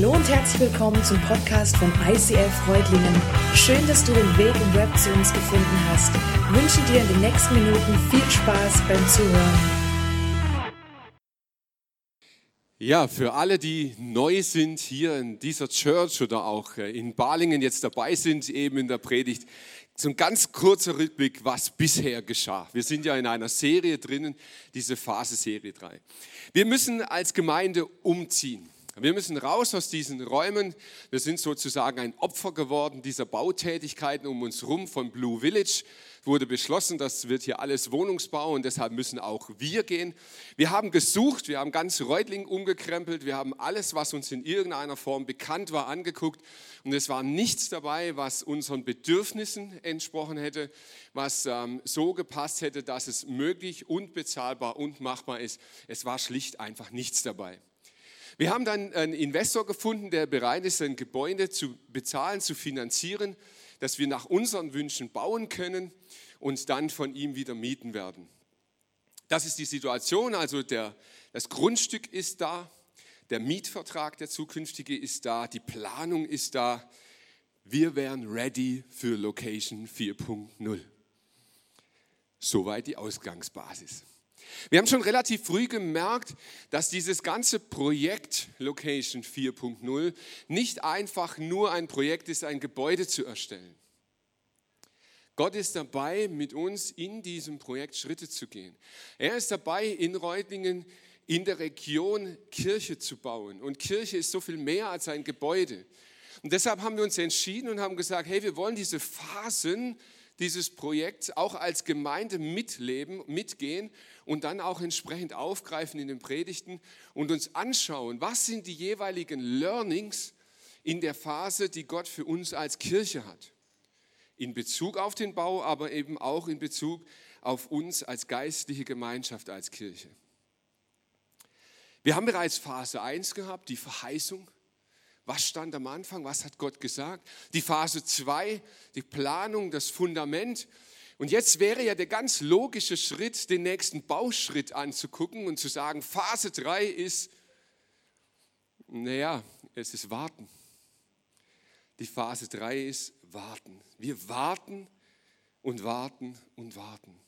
Hallo und herzlich willkommen zum Podcast von ICF Freudlingen. Schön, dass du den Weg im Web zu uns gefunden hast. Ich wünsche dir in den nächsten Minuten viel Spaß beim Zuhören. Ja, für alle, die neu sind hier in dieser Church oder auch äh, in Balingen jetzt dabei sind, eben in der Predigt, so ein ganz kurzer Rückblick, was bisher geschah. Wir sind ja in einer Serie drinnen, diese Phase Serie 3. Wir müssen als Gemeinde umziehen. Wir müssen raus aus diesen Räumen. Wir sind sozusagen ein Opfer geworden dieser Bautätigkeiten um uns herum von Blue Village. Wurde beschlossen, das wird hier alles Wohnungsbau und deshalb müssen auch wir gehen. Wir haben gesucht, wir haben ganz Reutling umgekrempelt, wir haben alles, was uns in irgendeiner Form bekannt war, angeguckt und es war nichts dabei, was unseren Bedürfnissen entsprochen hätte, was ähm, so gepasst hätte, dass es möglich und bezahlbar und machbar ist. Es war schlicht einfach nichts dabei. Wir haben dann einen Investor gefunden, der bereit ist, ein Gebäude zu bezahlen, zu finanzieren, dass wir nach unseren Wünschen bauen können und dann von ihm wieder mieten werden. Das ist die Situation, also der, das Grundstück ist da, der Mietvertrag, der zukünftige ist da, die Planung ist da. Wir wären ready für Location 4.0. Soweit die Ausgangsbasis. Wir haben schon relativ früh gemerkt, dass dieses ganze Projekt Location 4.0 nicht einfach nur ein Projekt ist, ein Gebäude zu erstellen. Gott ist dabei, mit uns in diesem Projekt Schritte zu gehen. Er ist dabei, in Reutlingen in der Region Kirche zu bauen. Und Kirche ist so viel mehr als ein Gebäude. Und deshalb haben wir uns entschieden und haben gesagt, hey, wir wollen diese Phasen dieses Projekts auch als Gemeinde mitleben, mitgehen und dann auch entsprechend aufgreifen in den Predigten und uns anschauen, was sind die jeweiligen Learnings in der Phase, die Gott für uns als Kirche hat. In Bezug auf den Bau, aber eben auch in Bezug auf uns als geistliche Gemeinschaft, als Kirche. Wir haben bereits Phase 1 gehabt, die Verheißung. Was stand am Anfang? Was hat Gott gesagt? Die Phase 2, die Planung, das Fundament. Und jetzt wäre ja der ganz logische Schritt, den nächsten Bauschritt anzugucken und zu sagen, Phase 3 ist, naja, es ist Warten. Die Phase 3 ist Warten. Wir warten und warten und warten.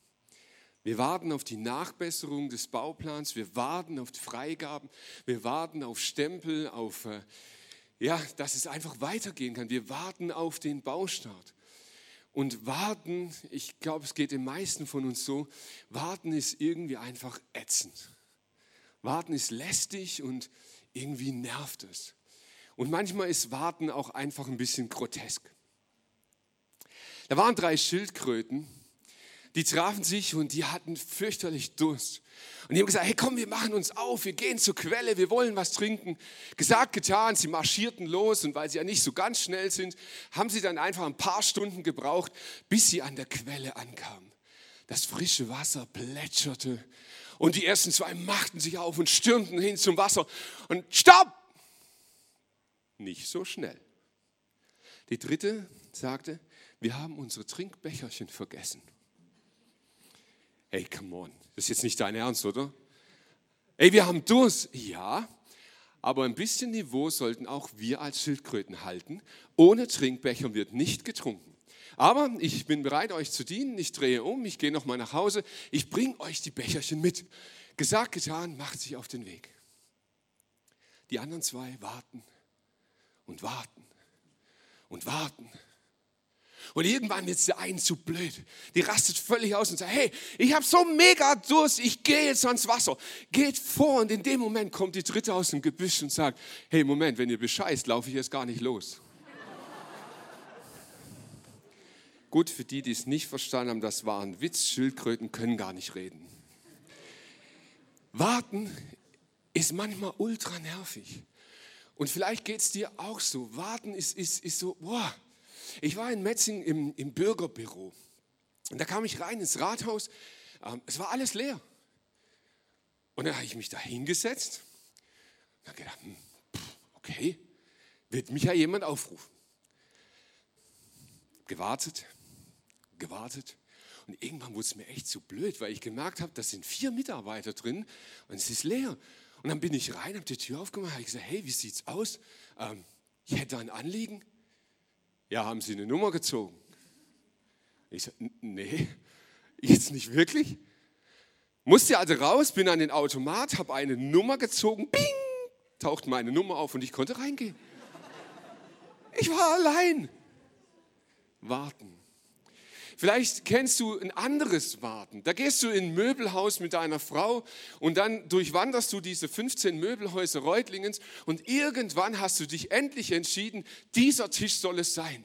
Wir warten auf die Nachbesserung des Bauplans, wir warten auf Freigaben, wir warten auf Stempel, auf äh, ja, dass es einfach weitergehen kann. Wir warten auf den Baustart. Und warten, ich glaube, es geht den meisten von uns so, warten ist irgendwie einfach ätzend. Warten ist lästig und irgendwie nervt es. Und manchmal ist Warten auch einfach ein bisschen grotesk. Da waren drei Schildkröten die trafen sich und die hatten fürchterlich Durst. Und die haben gesagt, hey komm, wir machen uns auf, wir gehen zur Quelle, wir wollen was trinken. Gesagt, getan, sie marschierten los und weil sie ja nicht so ganz schnell sind, haben sie dann einfach ein paar Stunden gebraucht, bis sie an der Quelle ankamen. Das frische Wasser plätscherte und die ersten zwei machten sich auf und stürmten hin zum Wasser und stopp! Nicht so schnell. Die dritte sagte, wir haben unsere Trinkbecherchen vergessen. Ey, come on, das ist jetzt nicht dein Ernst, oder? Ey, wir haben Durst. Ja, aber ein bisschen Niveau sollten auch wir als Schildkröten halten. Ohne Trinkbecher wird nicht getrunken. Aber ich bin bereit, euch zu dienen. Ich drehe um, ich gehe nochmal nach Hause. Ich bringe euch die Becherchen mit. Gesagt, getan, macht sich auf den Weg. Die anderen zwei warten und warten und warten und irgendwann wird der einen zu blöd. Die rastet völlig aus und sagt, hey, ich habe so mega Durst, ich gehe jetzt ans Wasser. Geht vor und in dem Moment kommt die dritte aus dem Gebüsch und sagt, hey, Moment, wenn ihr bescheißt, laufe ich jetzt gar nicht los. Gut, für die, die es nicht verstanden haben, das war ein Witz. Schildkröten können gar nicht reden. Warten ist manchmal ultra nervig. Und vielleicht geht es dir auch so. Warten ist, ist, ist so, boah, ich war in Metzing im, im Bürgerbüro. Und da kam ich rein ins Rathaus. Ähm, es war alles leer. Und dann habe ich mich da hingesetzt und habe gedacht, hm, okay, wird mich ja jemand aufrufen. Gewartet, gewartet. Und irgendwann wurde es mir echt zu blöd, weil ich gemerkt habe, da sind vier Mitarbeiter drin und es ist leer. Und dann bin ich rein, habe die Tür aufgemacht, habe gesagt, hey, wie sieht's aus? Ähm, ich hätte ein Anliegen. Ja, haben Sie eine Nummer gezogen? Ich sage, nee, jetzt nicht wirklich. Musste also raus, bin an den Automat, habe eine Nummer gezogen, bing, taucht meine Nummer auf und ich konnte reingehen. Ich war allein. Warten. Vielleicht kennst du ein anderes Warten. Da gehst du in ein Möbelhaus mit deiner Frau und dann durchwanderst du diese 15 Möbelhäuser Reutlingens und irgendwann hast du dich endlich entschieden, dieser Tisch soll es sein.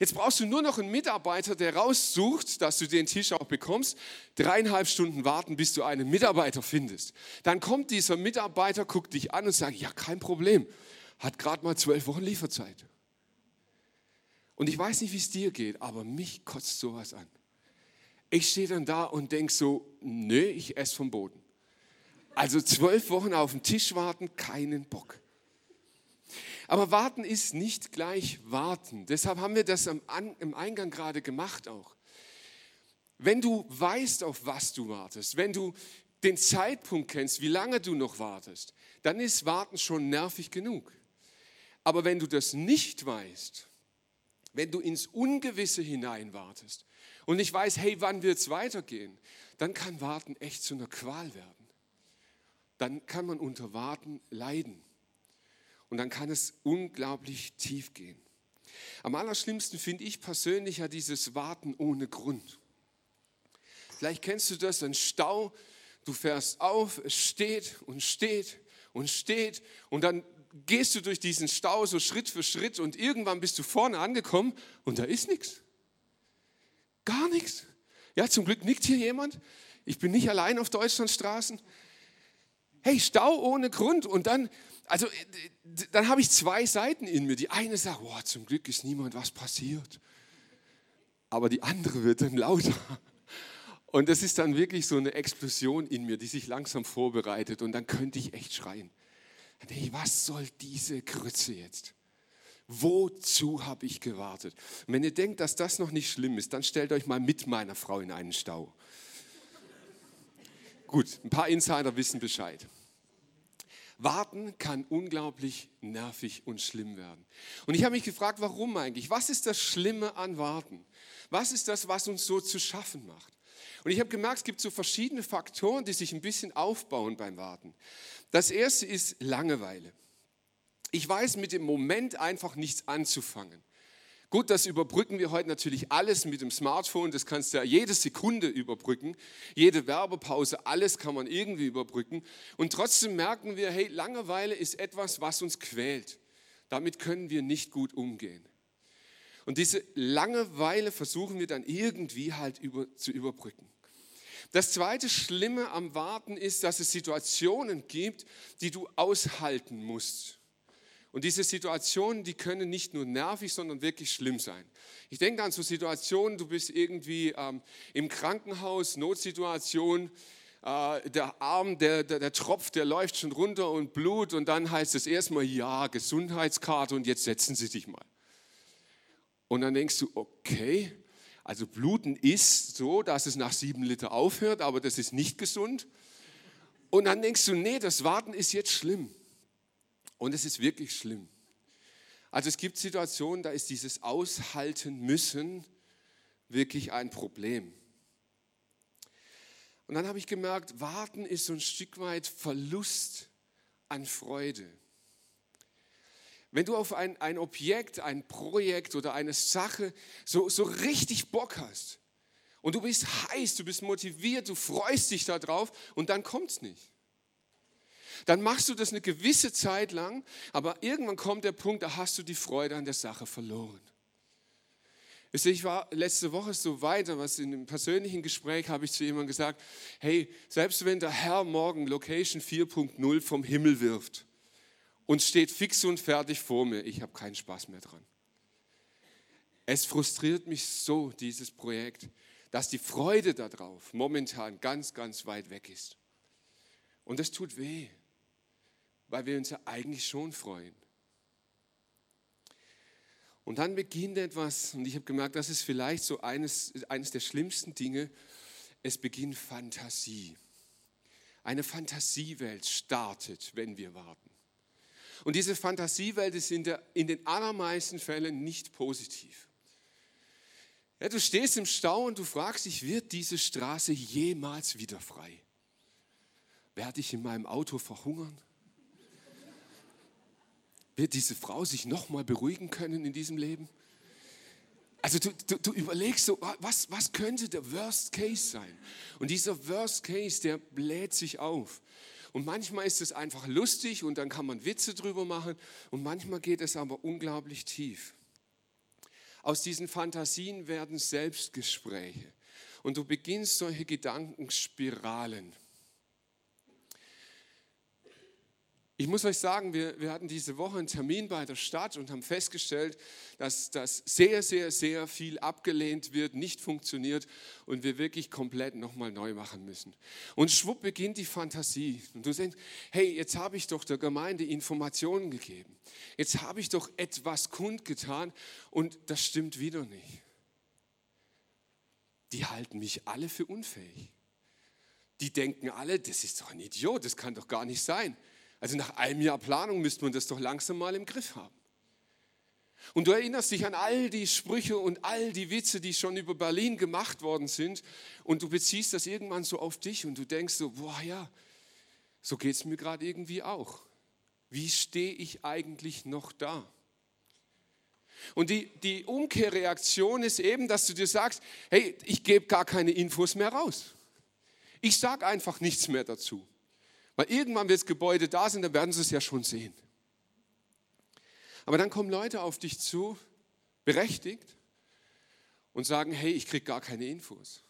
Jetzt brauchst du nur noch einen Mitarbeiter, der raussucht, dass du den Tisch auch bekommst. Dreieinhalb Stunden warten, bis du einen Mitarbeiter findest. Dann kommt dieser Mitarbeiter, guckt dich an und sagt, ja, kein Problem. Hat gerade mal zwölf Wochen Lieferzeit. Und ich weiß nicht, wie es dir geht, aber mich kotzt sowas an. Ich stehe dann da und denke so, nö, ich esse vom Boden. Also zwölf Wochen auf den Tisch warten, keinen Bock. Aber warten ist nicht gleich warten. Deshalb haben wir das im Eingang gerade gemacht auch. Wenn du weißt, auf was du wartest, wenn du den Zeitpunkt kennst, wie lange du noch wartest, dann ist Warten schon nervig genug. Aber wenn du das nicht weißt, wenn du ins Ungewisse hinein wartest und nicht weißt, hey, wann wird es weitergehen, dann kann Warten echt zu einer Qual werden. Dann kann man unter Warten leiden. Und dann kann es unglaublich tief gehen. Am allerschlimmsten finde ich persönlich ja dieses Warten ohne Grund. Vielleicht kennst du das, ein Stau, du fährst auf, es steht und steht und steht und dann gehst du durch diesen Stau so Schritt für Schritt und irgendwann bist du vorne angekommen und da ist nichts. Gar nichts. Ja, zum Glück nickt hier jemand. Ich bin nicht allein auf Deutschlandstraßen. Hey, Stau ohne Grund und dann also äh, dann habe ich zwei Seiten in mir. Die eine sagt, boah, zum Glück ist niemand was passiert. Aber die andere wird dann lauter. Und das ist dann wirklich so eine Explosion in mir, die sich langsam vorbereitet. Und dann könnte ich echt schreien. Hey, was soll diese Krütze jetzt? Wozu habe ich gewartet? Und wenn ihr denkt, dass das noch nicht schlimm ist, dann stellt euch mal mit meiner Frau in einen Stau. Gut, ein paar Insider wissen Bescheid. Warten kann unglaublich nervig und schlimm werden. Und ich habe mich gefragt, warum eigentlich? Was ist das Schlimme an Warten? Was ist das, was uns so zu schaffen macht? Und ich habe gemerkt, es gibt so verschiedene Faktoren, die sich ein bisschen aufbauen beim Warten. Das erste ist Langeweile. Ich weiß mit dem Moment einfach nichts anzufangen. Gut, das überbrücken wir heute natürlich alles mit dem Smartphone. Das kannst du ja jede Sekunde überbrücken. Jede Werbepause, alles kann man irgendwie überbrücken. Und trotzdem merken wir, hey, Langeweile ist etwas, was uns quält. Damit können wir nicht gut umgehen. Und diese Langeweile versuchen wir dann irgendwie halt über, zu überbrücken. Das zweite Schlimme am Warten ist, dass es Situationen gibt, die du aushalten musst. Und diese Situationen, die können nicht nur nervig, sondern wirklich schlimm sein. Ich denke an so Situationen, du bist irgendwie ähm, im Krankenhaus, Notsituation, äh, der Arm, der, der, der Tropf, der läuft schon runter und Blut und dann heißt es erstmal, ja, Gesundheitskarte und jetzt setzen Sie sich mal. Und dann denkst du, okay, also Bluten ist so, dass es nach sieben Liter aufhört, aber das ist nicht gesund. Und dann denkst du, nee, das Warten ist jetzt schlimm. Und es ist wirklich schlimm. Also es gibt Situationen, da ist dieses Aushalten müssen wirklich ein Problem. Und dann habe ich gemerkt, warten ist so ein Stück weit Verlust an Freude. Wenn du auf ein, ein Objekt, ein Projekt oder eine Sache so, so richtig Bock hast und du bist heiß, du bist motiviert, du freust dich darauf und dann kommt es nicht dann machst du das eine gewisse Zeit lang, aber irgendwann kommt der Punkt, da hast du die Freude an der Sache verloren. Ich war letzte Woche so weiter, was in einem persönlichen Gespräch habe ich zu jemandem gesagt, hey, selbst wenn der Herr morgen Location 4.0 vom Himmel wirft und steht fix und fertig vor mir, ich habe keinen Spaß mehr dran. Es frustriert mich so, dieses Projekt, dass die Freude darauf momentan ganz, ganz weit weg ist. Und das tut weh weil wir uns ja eigentlich schon freuen. Und dann beginnt etwas, und ich habe gemerkt, das ist vielleicht so eines, eines der schlimmsten Dinge, es beginnt Fantasie. Eine Fantasiewelt startet, wenn wir warten. Und diese Fantasiewelt ist in, in den allermeisten Fällen nicht positiv. Ja, du stehst im Stau und du fragst dich, wird diese Straße jemals wieder frei? Werde ich in meinem Auto verhungern? Wird diese Frau sich nochmal beruhigen können in diesem Leben? Also du, du, du, überlegst so, was, was könnte der Worst Case sein? Und dieser Worst Case, der bläht sich auf. Und manchmal ist es einfach lustig und dann kann man Witze drüber machen und manchmal geht es aber unglaublich tief. Aus diesen Fantasien werden Selbstgespräche und du beginnst solche Gedankenspiralen. Ich muss euch sagen, wir, wir hatten diese Woche einen Termin bei der Stadt und haben festgestellt, dass das sehr, sehr, sehr viel abgelehnt wird, nicht funktioniert und wir wirklich komplett nochmal neu machen müssen. Und schwupp beginnt die Fantasie. Und du denkst, hey, jetzt habe ich doch der Gemeinde Informationen gegeben. Jetzt habe ich doch etwas kundgetan und das stimmt wieder nicht. Die halten mich alle für unfähig. Die denken alle, das ist doch ein Idiot, das kann doch gar nicht sein. Also nach einem Jahr Planung müsste man das doch langsam mal im Griff haben. Und du erinnerst dich an all die Sprüche und all die Witze, die schon über Berlin gemacht worden sind. Und du beziehst das irgendwann so auf dich und du denkst so, boah ja, so geht es mir gerade irgendwie auch. Wie stehe ich eigentlich noch da? Und die, die Umkehrreaktion ist eben, dass du dir sagst, hey, ich gebe gar keine Infos mehr raus. Ich sage einfach nichts mehr dazu. Weil irgendwann wird das Gebäude da sein, dann werden sie es ja schon sehen. Aber dann kommen Leute auf dich zu, berechtigt, und sagen, hey, ich kriege gar keine Infos.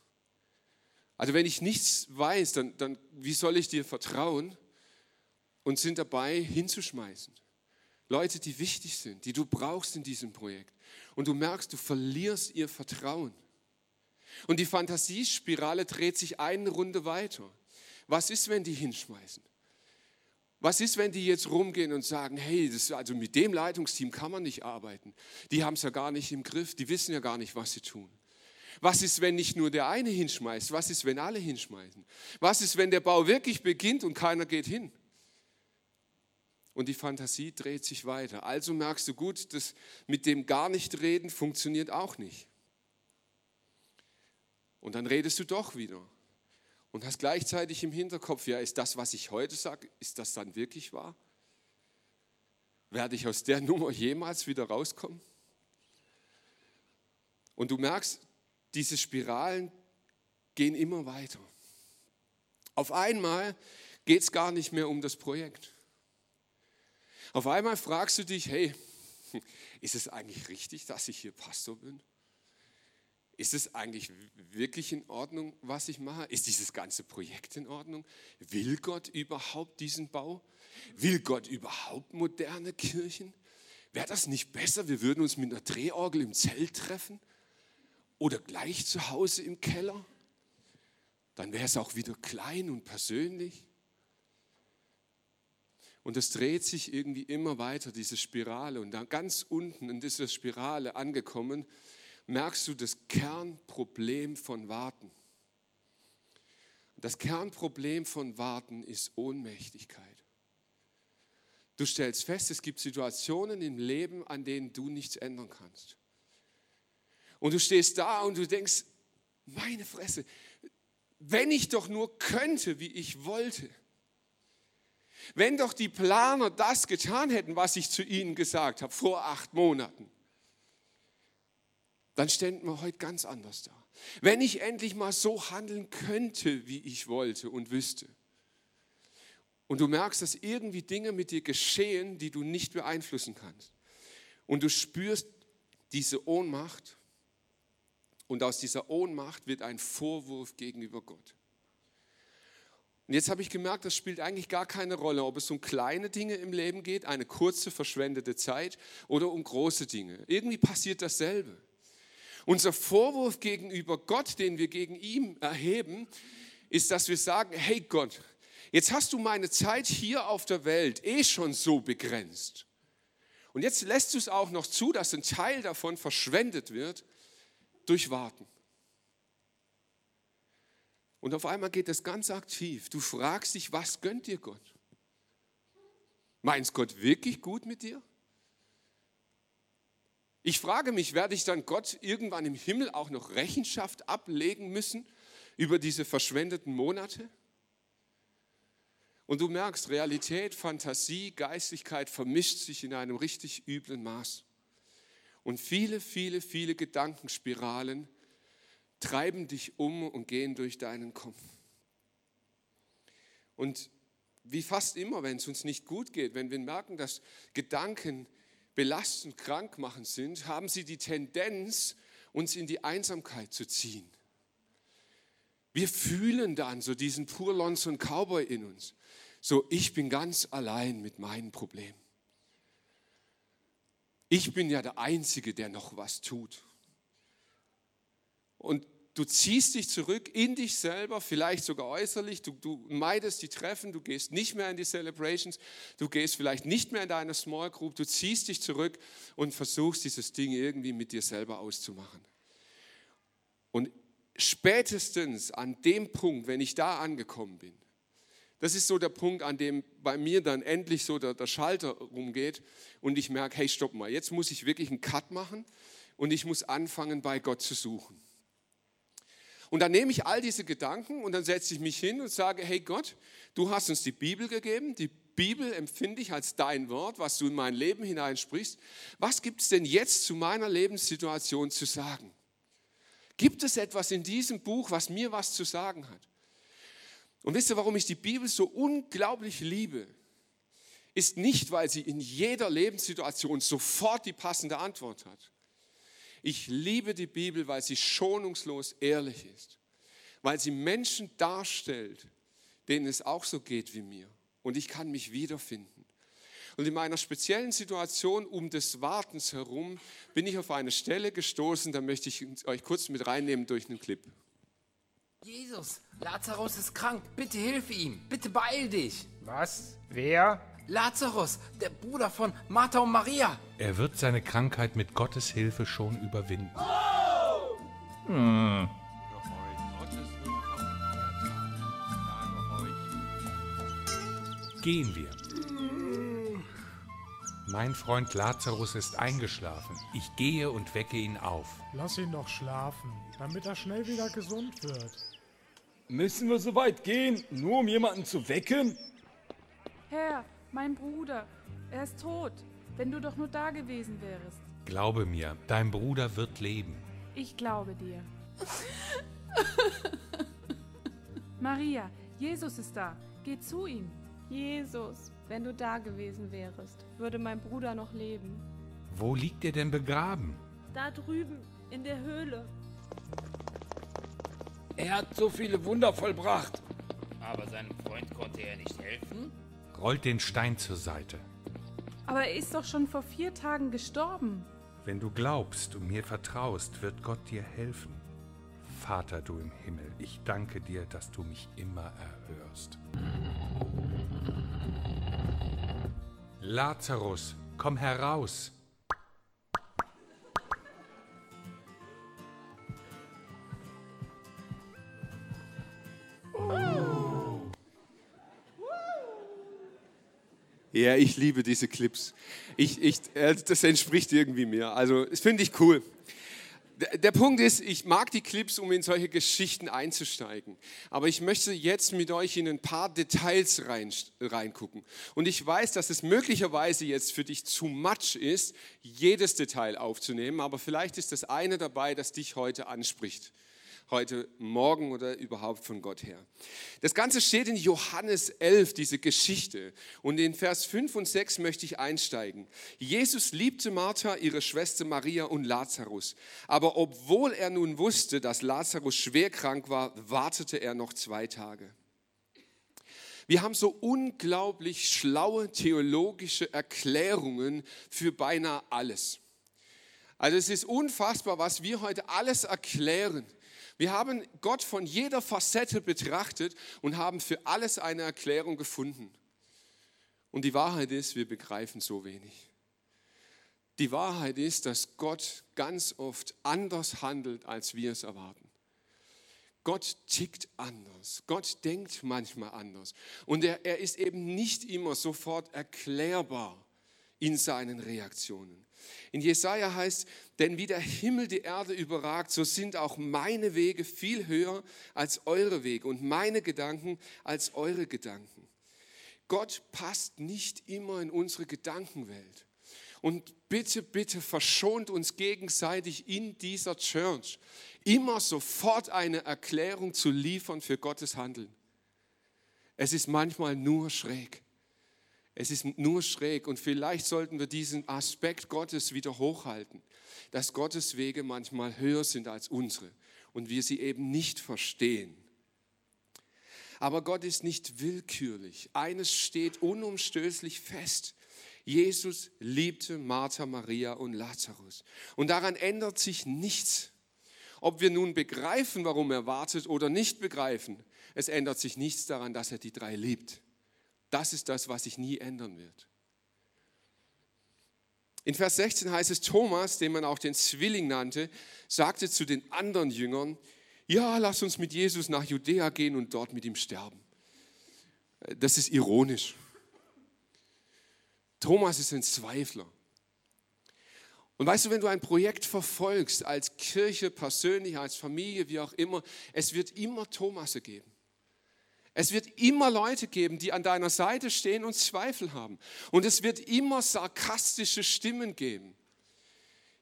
Also wenn ich nichts weiß, dann, dann wie soll ich dir vertrauen und sind dabei hinzuschmeißen? Leute, die wichtig sind, die du brauchst in diesem Projekt. Und du merkst, du verlierst ihr Vertrauen. Und die Fantasiespirale dreht sich eine Runde weiter. Was ist, wenn die hinschmeißen? Was ist, wenn die jetzt rumgehen und sagen, hey, das, also mit dem Leitungsteam kann man nicht arbeiten. Die haben es ja gar nicht im Griff, die wissen ja gar nicht, was sie tun. Was ist, wenn nicht nur der eine hinschmeißt? Was ist, wenn alle hinschmeißen? Was ist, wenn der Bau wirklich beginnt und keiner geht hin? Und die Fantasie dreht sich weiter. Also merkst du gut, das mit dem gar nicht reden funktioniert auch nicht. Und dann redest du doch wieder und hast gleichzeitig im Hinterkopf, ja, ist das, was ich heute sage, ist das dann wirklich wahr? Werde ich aus der Nummer jemals wieder rauskommen? Und du merkst, diese Spiralen gehen immer weiter. Auf einmal geht es gar nicht mehr um das Projekt. Auf einmal fragst du dich, hey, ist es eigentlich richtig, dass ich hier Pastor bin? Ist es eigentlich wirklich in Ordnung, was ich mache? Ist dieses ganze Projekt in Ordnung? Will Gott überhaupt diesen Bau? Will Gott überhaupt moderne Kirchen? Wäre das nicht besser, wir würden uns mit einer Drehorgel im Zelt treffen? Oder gleich zu Hause im Keller? Dann wäre es auch wieder klein und persönlich. Und es dreht sich irgendwie immer weiter, diese Spirale. Und dann ganz unten in dieser Spirale angekommen, merkst du das Kernproblem von Warten. Das Kernproblem von Warten ist Ohnmächtigkeit. Du stellst fest, es gibt Situationen im Leben, an denen du nichts ändern kannst. Und du stehst da und du denkst, meine Fresse, wenn ich doch nur könnte, wie ich wollte. Wenn doch die Planer das getan hätten, was ich zu ihnen gesagt habe vor acht Monaten dann ständen wir heute ganz anders da. Wenn ich endlich mal so handeln könnte, wie ich wollte und wüsste. Und du merkst, dass irgendwie Dinge mit dir geschehen, die du nicht beeinflussen kannst. Und du spürst diese Ohnmacht. Und aus dieser Ohnmacht wird ein Vorwurf gegenüber Gott. Und jetzt habe ich gemerkt, das spielt eigentlich gar keine Rolle, ob es um kleine Dinge im Leben geht, eine kurze verschwendete Zeit oder um große Dinge. Irgendwie passiert dasselbe. Unser Vorwurf gegenüber Gott, den wir gegen ihn erheben, ist, dass wir sagen, hey Gott, jetzt hast du meine Zeit hier auf der Welt eh schon so begrenzt. Und jetzt lässt du es auch noch zu, dass ein Teil davon verschwendet wird durch Warten. Und auf einmal geht das ganz aktiv. Du fragst dich, was gönnt dir Gott? Meinst Gott wirklich gut mit dir? Ich frage mich, werde ich dann Gott irgendwann im Himmel auch noch Rechenschaft ablegen müssen über diese verschwendeten Monate? Und du merkst, Realität, Fantasie, Geistlichkeit vermischt sich in einem richtig üblen Maß. Und viele, viele, viele Gedankenspiralen treiben dich um und gehen durch deinen Kopf. Und wie fast immer, wenn es uns nicht gut geht, wenn wir merken, dass Gedanken belastend, krank machen sind, haben sie die Tendenz, uns in die Einsamkeit zu ziehen. Wir fühlen dann so diesen Purlons und Cowboy in uns. So, ich bin ganz allein mit meinen Problemen. Ich bin ja der Einzige, der noch was tut. Und du ziehst dich zurück in dich selber, vielleicht sogar äußerlich, du, du, meidest die Treffen, du gehst nicht mehr in die Celebrations, du gehst vielleicht nicht mehr in deine Small Group, du ziehst dich zurück und versuchst dieses Ding irgendwie mit dir selber auszumachen. Und spätestens an dem Punkt, wenn ich da angekommen bin, das ist so der Punkt, an dem bei mir dann endlich so der, der Schalter rumgeht und ich merke, hey, stopp mal, jetzt muss ich wirklich einen Cut machen und ich muss anfangen, bei Gott zu suchen. Und dann nehme ich all diese Gedanken und dann setze ich mich hin und sage, hey Gott, du hast uns die Bibel gegeben, die Bibel empfinde ich als dein Wort, was du in mein Leben hineinsprichst. Was gibt es denn jetzt zu meiner Lebenssituation zu sagen? Gibt es etwas in diesem Buch, was mir was zu sagen hat? Und wisst ihr, warum ich die Bibel so unglaublich liebe? Ist nicht, weil sie in jeder Lebenssituation sofort die passende Antwort hat ich liebe die Bibel, weil sie schonungslos ehrlich ist, weil sie Menschen darstellt, denen es auch so geht wie mir. Und ich kann mich wiederfinden. Und in meiner speziellen Situation um des Wartens herum bin ich auf eine Stelle gestoßen, da möchte ich euch kurz mit reinnehmen durch einen Clip. Jesus, Lazarus ist krank, bitte hilf ihm, bitte beeil dich. Was? Wer? Lazarus, der Bruder von Martha und Maria. Er wird seine Krankheit mit Gottes Hilfe schon überwinden. Hm. Gehen wir. Mein Freund Lazarus ist eingeschlafen. Ich gehe und wecke ihn auf. Lass ihn doch schlafen, damit er schnell wieder gesund wird. Müssen wir so weit gehen, nur um jemanden zu wecken? Herr, mein Bruder, er ist tot, wenn du doch nur da gewesen wärst. Glaube mir, dein Bruder wird leben. Ich glaube dir. Maria, Jesus ist da. Geh zu ihm. Jesus, wenn du da gewesen wärst, würde mein Bruder noch leben. Wo liegt er denn begraben? Da drüben, in der Höhle. Er hat so viele Wunder vollbracht. Aber seinem Freund konnte er nicht helfen? Rollt den Stein zur Seite. Aber er ist doch schon vor vier Tagen gestorben. Wenn du glaubst und mir vertraust, wird Gott dir helfen. Vater du im Himmel, ich danke dir, dass du mich immer erhörst. Lazarus, komm heraus. Ja, ich liebe diese Clips. Ich, ich, äh, das entspricht irgendwie mir. Also, das finde ich cool. Der Punkt ist, ich mag die Clips, um in solche Geschichten einzusteigen. Aber ich möchte jetzt mit euch in ein paar Details rein, reingucken. Und ich weiß, dass es möglicherweise jetzt für dich zu much ist, jedes Detail aufzunehmen. Aber vielleicht ist das eine dabei, das dich heute anspricht heute Morgen oder überhaupt von Gott her. Das Ganze steht in Johannes 11, diese Geschichte. Und in Vers 5 und 6 möchte ich einsteigen. Jesus liebte Martha, ihre Schwester Maria und Lazarus. Aber obwohl er nun wusste, dass Lazarus schwer krank war, wartete er noch zwei Tage. Wir haben so unglaublich schlaue theologische Erklärungen für beinahe alles. Also es ist unfassbar, was wir heute alles erklären. Wir haben Gott von jeder Facette betrachtet und haben für alles eine Erklärung gefunden. Und die Wahrheit ist, wir begreifen so wenig. Die Wahrheit ist, dass Gott ganz oft anders handelt, als wir es erwarten. Gott tickt anders. Gott denkt manchmal anders. Und er, er ist eben nicht immer sofort erklärbar in seinen Reaktionen. In Jesaja heißt, denn wie der Himmel die Erde überragt, so sind auch meine Wege viel höher als eure Wege und meine Gedanken als eure Gedanken. Gott passt nicht immer in unsere Gedankenwelt. Und bitte, bitte verschont uns gegenseitig in dieser Church, immer sofort eine Erklärung zu liefern für Gottes Handeln. Es ist manchmal nur schräg. Es ist nur schräg und vielleicht sollten wir diesen Aspekt Gottes wieder hochhalten, dass Gottes Wege manchmal höher sind als unsere und wir sie eben nicht verstehen. Aber Gott ist nicht willkürlich. Eines steht unumstößlich fest. Jesus liebte Martha, Maria und Lazarus. Und daran ändert sich nichts. Ob wir nun begreifen, warum er wartet oder nicht begreifen, es ändert sich nichts daran, dass er die drei liebt. Das ist das, was sich nie ändern wird. In Vers 16 heißt es, Thomas, den man auch den Zwilling nannte, sagte zu den anderen Jüngern, ja, lass uns mit Jesus nach Judäa gehen und dort mit ihm sterben. Das ist ironisch. Thomas ist ein Zweifler. Und weißt du, wenn du ein Projekt verfolgst, als Kirche, persönlich, als Familie, wie auch immer, es wird immer Thomasse geben. Es wird immer Leute geben, die an deiner Seite stehen und Zweifel haben. Und es wird immer sarkastische Stimmen geben.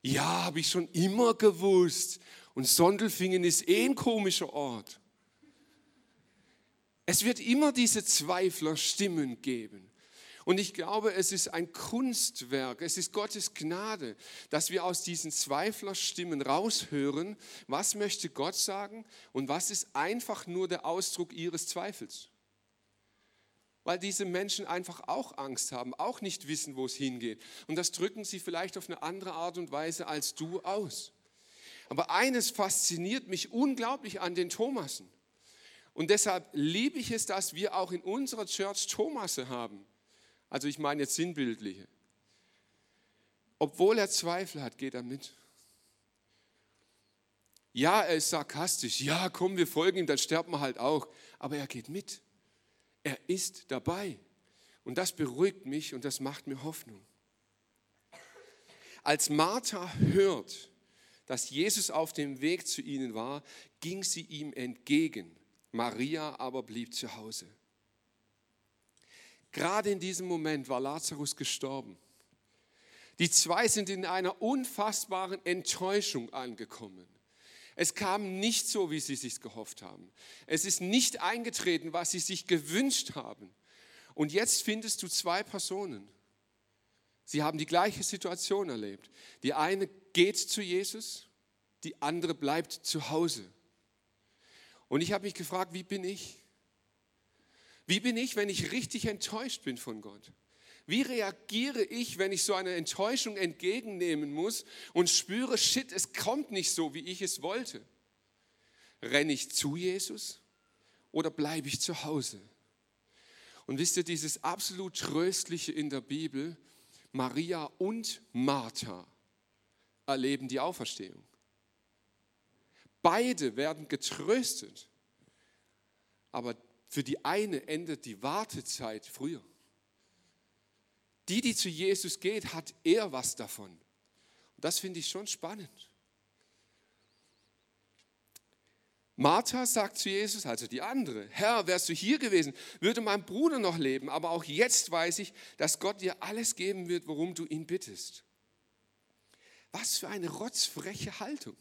Ja, habe ich schon immer gewusst. Und Sondelfingen ist eh ein komischer Ort. Es wird immer diese Zweiflerstimmen geben. Und ich glaube, es ist ein Kunstwerk, es ist Gottes Gnade, dass wir aus diesen Zweiflerstimmen raushören, was möchte Gott sagen und was ist einfach nur der Ausdruck ihres Zweifels. Weil diese Menschen einfach auch Angst haben, auch nicht wissen, wo es hingeht. Und das drücken sie vielleicht auf eine andere Art und Weise als du aus. Aber eines fasziniert mich unglaublich an den Thomasen. Und deshalb liebe ich es, dass wir auch in unserer Church Thomasse haben also ich meine jetzt sinnbildliche. Obwohl er Zweifel hat, geht er mit. Ja, er ist sarkastisch. Ja, komm, wir folgen ihm, dann sterben wir halt auch. Aber er geht mit. Er ist dabei. Und das beruhigt mich und das macht mir Hoffnung. Als Martha hört, dass Jesus auf dem Weg zu ihnen war, ging sie ihm entgegen. Maria aber blieb zu Hause. Gerade in diesem Moment war Lazarus gestorben. Die zwei sind in einer unfassbaren Enttäuschung angekommen. Es kam nicht so, wie sie sich gehofft haben. Es ist nicht eingetreten, was sie sich gewünscht haben. Und jetzt findest du zwei Personen. Sie haben die gleiche Situation erlebt. Die eine geht zu Jesus, die andere bleibt zu Hause. Und ich habe mich gefragt, wie bin ich? Wie bin ich, wenn ich richtig enttäuscht bin von Gott? Wie reagiere ich, wenn ich so eine Enttäuschung entgegennehmen muss und spüre, shit, es kommt nicht so, wie ich es wollte? Renne ich zu Jesus oder bleibe ich zu Hause? Und wisst ihr, dieses absolut Tröstliche in der Bibel, Maria und Martha erleben die Auferstehung. Beide werden getröstet, aber für die eine endet die Wartezeit früher. Die, die zu Jesus geht, hat er was davon. Und das finde ich schon spannend. Martha sagt zu Jesus, also die andere, Herr, wärst du hier gewesen, würde mein Bruder noch leben, aber auch jetzt weiß ich, dass Gott dir alles geben wird, worum du ihn bittest. Was für eine rotzfreche Haltung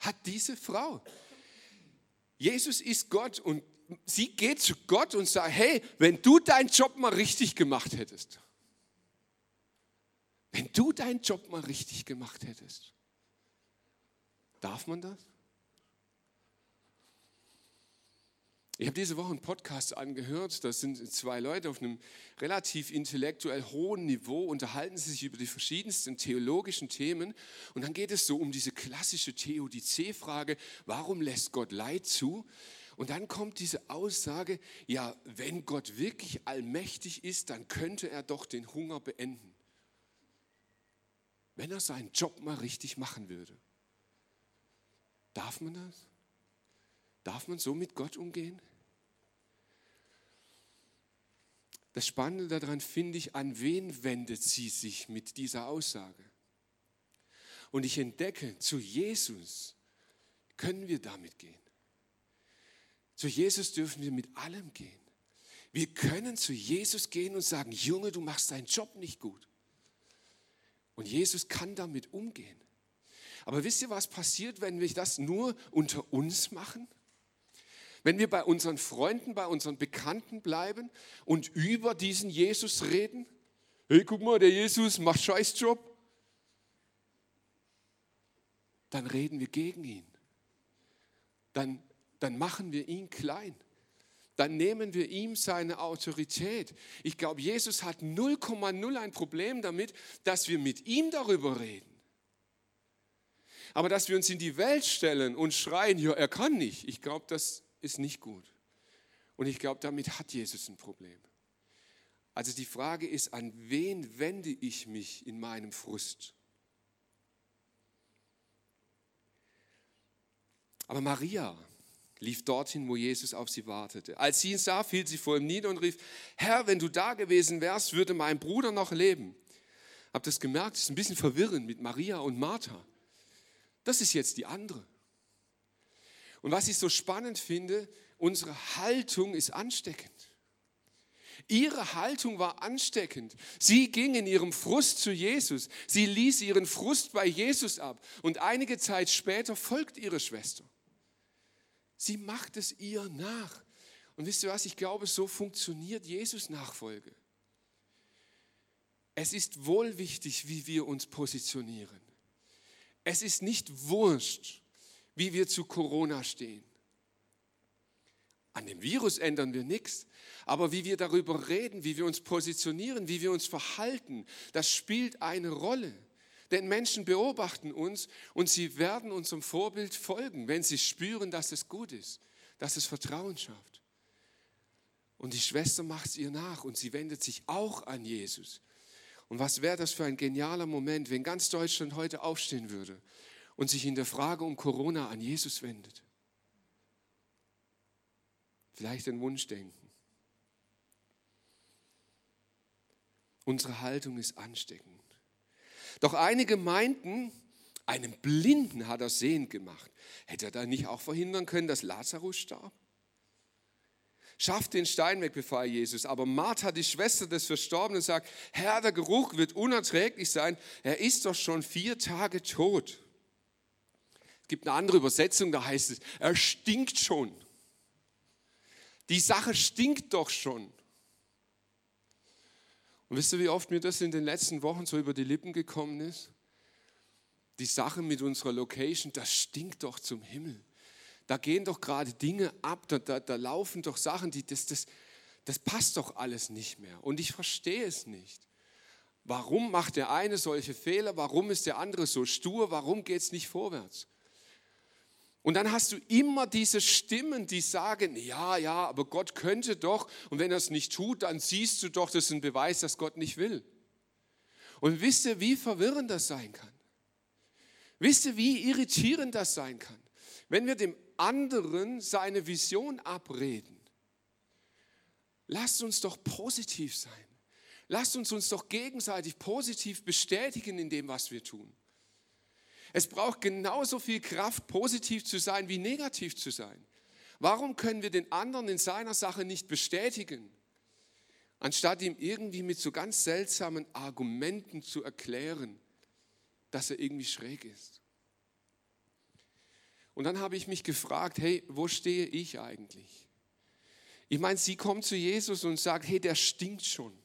hat diese Frau. Jesus ist Gott und sie geht zu Gott und sagt, hey, wenn du deinen Job mal richtig gemacht hättest, wenn du deinen Job mal richtig gemacht hättest, darf man das? Ich habe diese Woche einen Podcast angehört, das sind zwei Leute auf einem relativ intellektuell hohen Niveau, unterhalten sich über die verschiedensten theologischen Themen und dann geht es so um diese klassische Theodizee-Frage, warum lässt Gott Leid zu? Und dann kommt diese Aussage, ja, wenn Gott wirklich allmächtig ist, dann könnte er doch den Hunger beenden. Wenn er seinen Job mal richtig machen würde. Darf man das? Darf man so mit Gott umgehen? Das Spannende daran finde ich, an wen wendet sie sich mit dieser Aussage? Und ich entdecke, zu Jesus können wir damit gehen. Zu Jesus dürfen wir mit allem gehen. Wir können zu Jesus gehen und sagen, Junge, du machst deinen Job nicht gut. Und Jesus kann damit umgehen. Aber wisst ihr, was passiert, wenn wir das nur unter uns machen? Wenn wir bei unseren Freunden, bei unseren Bekannten bleiben und über diesen Jesus reden? Hey, guck mal, der Jesus macht Scheißjob. Dann reden wir gegen ihn. Dann, dann machen wir ihn klein dann nehmen wir ihm seine Autorität. Ich glaube, Jesus hat 0,0 ein Problem damit, dass wir mit ihm darüber reden. Aber dass wir uns in die Welt stellen und schreien, ja, er kann nicht, ich glaube, das ist nicht gut. Und ich glaube, damit hat Jesus ein Problem. Also die Frage ist, an wen wende ich mich in meinem Frust? Aber Maria, lief dorthin, wo Jesus auf sie wartete. Als sie ihn sah, fiel sie vor ihm nieder und rief, Herr, wenn du da gewesen wärst, würde mein Bruder noch leben. Habt das gemerkt? Es ist ein bisschen verwirrend mit Maria und Martha. Das ist jetzt die andere. Und was ich so spannend finde, unsere Haltung ist ansteckend. Ihre Haltung war ansteckend. Sie ging in ihrem Frust zu Jesus. Sie ließ ihren Frust bei Jesus ab. Und einige Zeit später folgt ihre Schwester. Sie macht es ihr nach. Und wisst ihr was, ich glaube, so funktioniert Jesus Nachfolge. Es ist wohl wichtig, wie wir uns positionieren. Es ist nicht wurscht, wie wir zu Corona stehen. An dem Virus ändern wir nichts, aber wie wir darüber reden, wie wir uns positionieren, wie wir uns verhalten, das spielt eine Rolle. Denn Menschen beobachten uns und sie werden unserem Vorbild folgen, wenn sie spüren, dass es gut ist, dass es Vertrauen schafft. Und die Schwester macht es ihr nach und sie wendet sich auch an Jesus. Und was wäre das für ein genialer Moment, wenn ganz Deutschland heute aufstehen würde und sich in der Frage um Corona an Jesus wendet? Vielleicht ein Wunschdenken. Unsere Haltung ist ansteckend. Doch einige meinten, einen Blinden hat er sehend gemacht. Hätte er da nicht auch verhindern können, dass Lazarus starb? Schafft den Stein weg, befahl Jesus. Aber Martha, die Schwester des Verstorbenen, sagt, Herr, der Geruch wird unerträglich sein. Er ist doch schon vier Tage tot. Es gibt eine andere Übersetzung, da heißt es, er stinkt schon. Die Sache stinkt doch schon. Und wisst ihr, wie oft mir das in den letzten Wochen so über die Lippen gekommen ist? Die Sache mit unserer Location, das stinkt doch zum Himmel. Da gehen doch gerade Dinge ab, da, da, da laufen doch Sachen, die, das, das, das passt doch alles nicht mehr. Und ich verstehe es nicht. Warum macht der eine solche Fehler? Warum ist der andere so stur? Warum geht es nicht vorwärts? Und dann hast du immer diese Stimmen, die sagen, ja, ja, aber Gott könnte doch. Und wenn er es nicht tut, dann siehst du doch, das ist ein Beweis, dass Gott nicht will. Und wisst ihr, wie verwirrend das sein kann? Wisst ihr, wie irritierend das sein kann? Wenn wir dem anderen seine Vision abreden. Lasst uns doch positiv sein. Lasst uns uns doch gegenseitig positiv bestätigen in dem, was wir tun. Es braucht genauso viel Kraft, positiv zu sein wie negativ zu sein. Warum können wir den anderen in seiner Sache nicht bestätigen, anstatt ihm irgendwie mit so ganz seltsamen Argumenten zu erklären, dass er irgendwie schräg ist? Und dann habe ich mich gefragt, hey, wo stehe ich eigentlich? Ich meine, sie kommt zu Jesus und sagt, hey, der stinkt schon.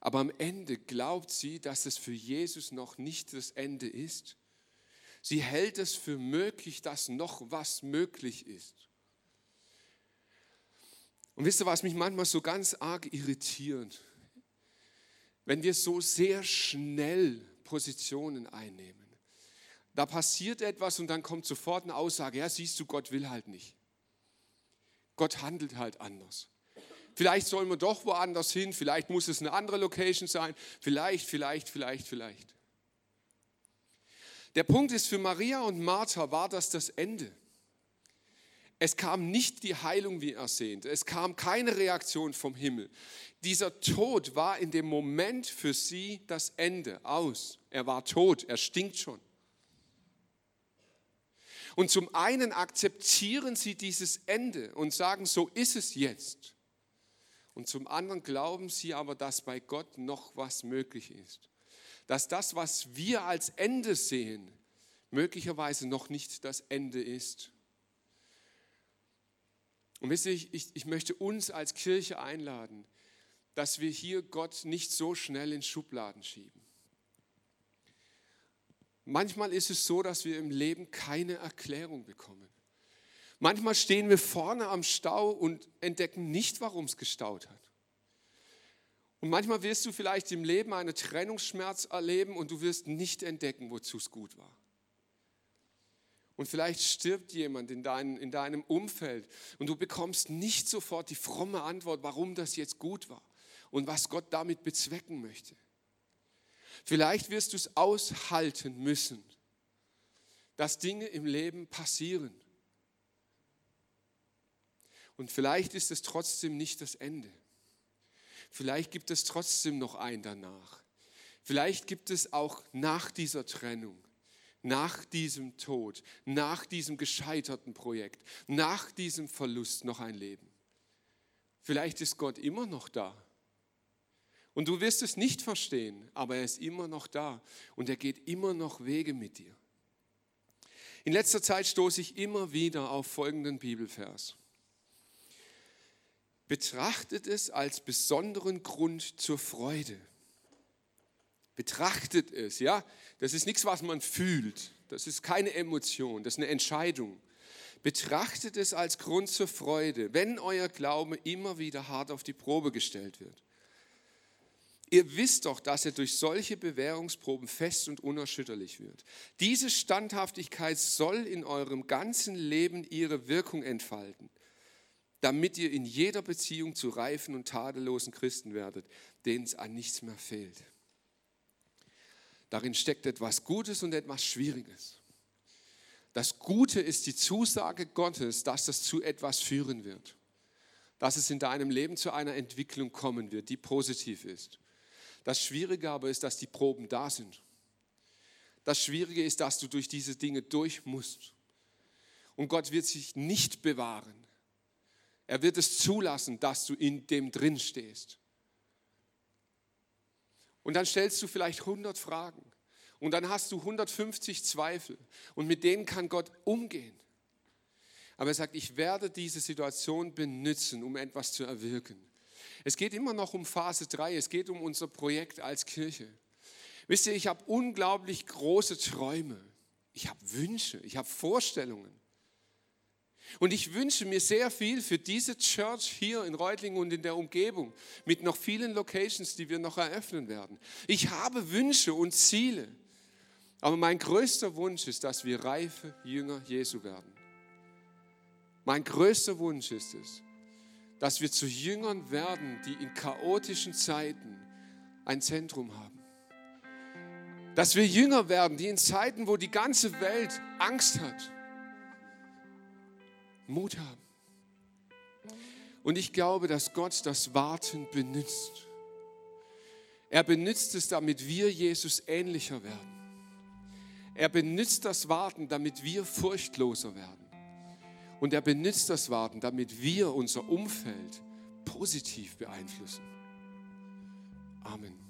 Aber am Ende glaubt sie, dass es für Jesus noch nicht das Ende ist. Sie hält es für möglich, dass noch was möglich ist. Und wisst ihr, was mich manchmal so ganz arg irritiert? Wenn wir so sehr schnell Positionen einnehmen. Da passiert etwas und dann kommt sofort eine Aussage, ja, siehst du, Gott will halt nicht. Gott handelt halt anders. Vielleicht sollen wir doch woanders hin, vielleicht muss es eine andere Location sein, vielleicht, vielleicht, vielleicht, vielleicht. Der Punkt ist, für Maria und Martha war das das Ende. Es kam nicht die Heilung wie ersehnt. Es kam keine Reaktion vom Himmel. Dieser Tod war in dem Moment für sie das Ende aus. Er war tot, er stinkt schon. Und zum einen akzeptieren sie dieses Ende und sagen, so ist es jetzt. Und zum anderen glauben sie aber, dass bei Gott noch was möglich ist. Dass das, was wir als Ende sehen, möglicherweise noch nicht das Ende ist. Und wisst ihr, ich, ich, möchte uns als Kirche einladen, dass wir hier Gott nicht so schnell in Schubladen schieben. Manchmal ist es so, dass wir im Leben keine Erklärung bekommen. Manchmal stehen wir vorne am Stau und entdecken nicht, warum es gestaut hat. Und manchmal wirst du vielleicht im Leben einen Trennungsschmerz erleben und du wirst nicht entdecken, wozu es gut war. Und vielleicht stirbt jemand in, dein, in deinem Umfeld und du bekommst nicht sofort die fromme Antwort, warum das jetzt gut war und was Gott damit bezwecken möchte. Vielleicht wirst du es aushalten müssen, dass Dinge im Leben passieren. Und vielleicht ist es trotzdem nicht das Ende. Vielleicht gibt es trotzdem noch ein danach. Vielleicht gibt es auch nach dieser Trennung nach diesem Tod, nach diesem gescheiterten Projekt, nach diesem Verlust noch ein Leben. Vielleicht ist Gott immer noch da. Und du wirst es nicht verstehen, aber er ist immer noch da und er geht immer noch Wege mit dir. In letzter Zeit stoße ich immer wieder auf folgenden Bibelvers. Betrachtet es als besonderen Grund zur Freude Betrachtet es, ja. Das ist nichts, was man fühlt. Das ist keine Emotion, das ist eine Entscheidung. Betrachtet es als Grund zur Freude, wenn euer Glaube immer wieder hart auf die Probe gestellt wird. Ihr wisst doch, dass er durch solche Bewährungsproben fest und unerschütterlich wird. Diese Standhaftigkeit soll in eurem ganzen Leben ihre Wirkung entfalten, damit ihr in jeder Beziehung zu reifen und tadellosen Christen werdet, denen es an nichts mehr fehlt. Darin steckt etwas Gutes und etwas Schwieriges. Das Gute ist die Zusage Gottes, dass das zu etwas führen wird. Dass es in deinem Leben zu einer Entwicklung kommen wird, die positiv ist. Das Schwierige aber ist, dass die Proben da sind. Das Schwierige ist, dass du durch diese Dinge durch musst. Und Gott wird sich nicht bewahren. Er wird es zulassen, dass du in dem drin stehst. Und dann stellst du vielleicht 100 Fragen. Und dann hast du 150 Zweifel. Und mit denen kann Gott umgehen. Aber er sagt, ich werde diese Situation benutzen, um etwas zu erwirken. Es geht immer noch um Phase 3. Es geht um unser Projekt als Kirche. Wisst ihr, ich habe unglaublich große Träume. Ich habe Wünsche. Ich habe Vorstellungen. Und ich wünsche mir sehr viel für diese Church hier in Reutlingen und in der Umgebung mit noch vielen Locations, die wir noch eröffnen werden. Ich habe Wünsche und Ziele. Aber mein größter Wunsch ist, dass wir reife Jünger Jesu werden. Mein größter Wunsch ist es, dass wir zu Jüngern werden, die in chaotischen Zeiten ein Zentrum haben. Dass wir Jünger werden, die in Zeiten, wo die ganze Welt Angst hat, Mut haben. Und ich glaube, dass Gott das Warten benutzt. Er benutzt es, damit wir Jesus ähnlicher werden. Er benutzt das Warten, damit wir furchtloser werden. Und er benutzt das Warten, damit wir unser Umfeld positiv beeinflussen. Amen.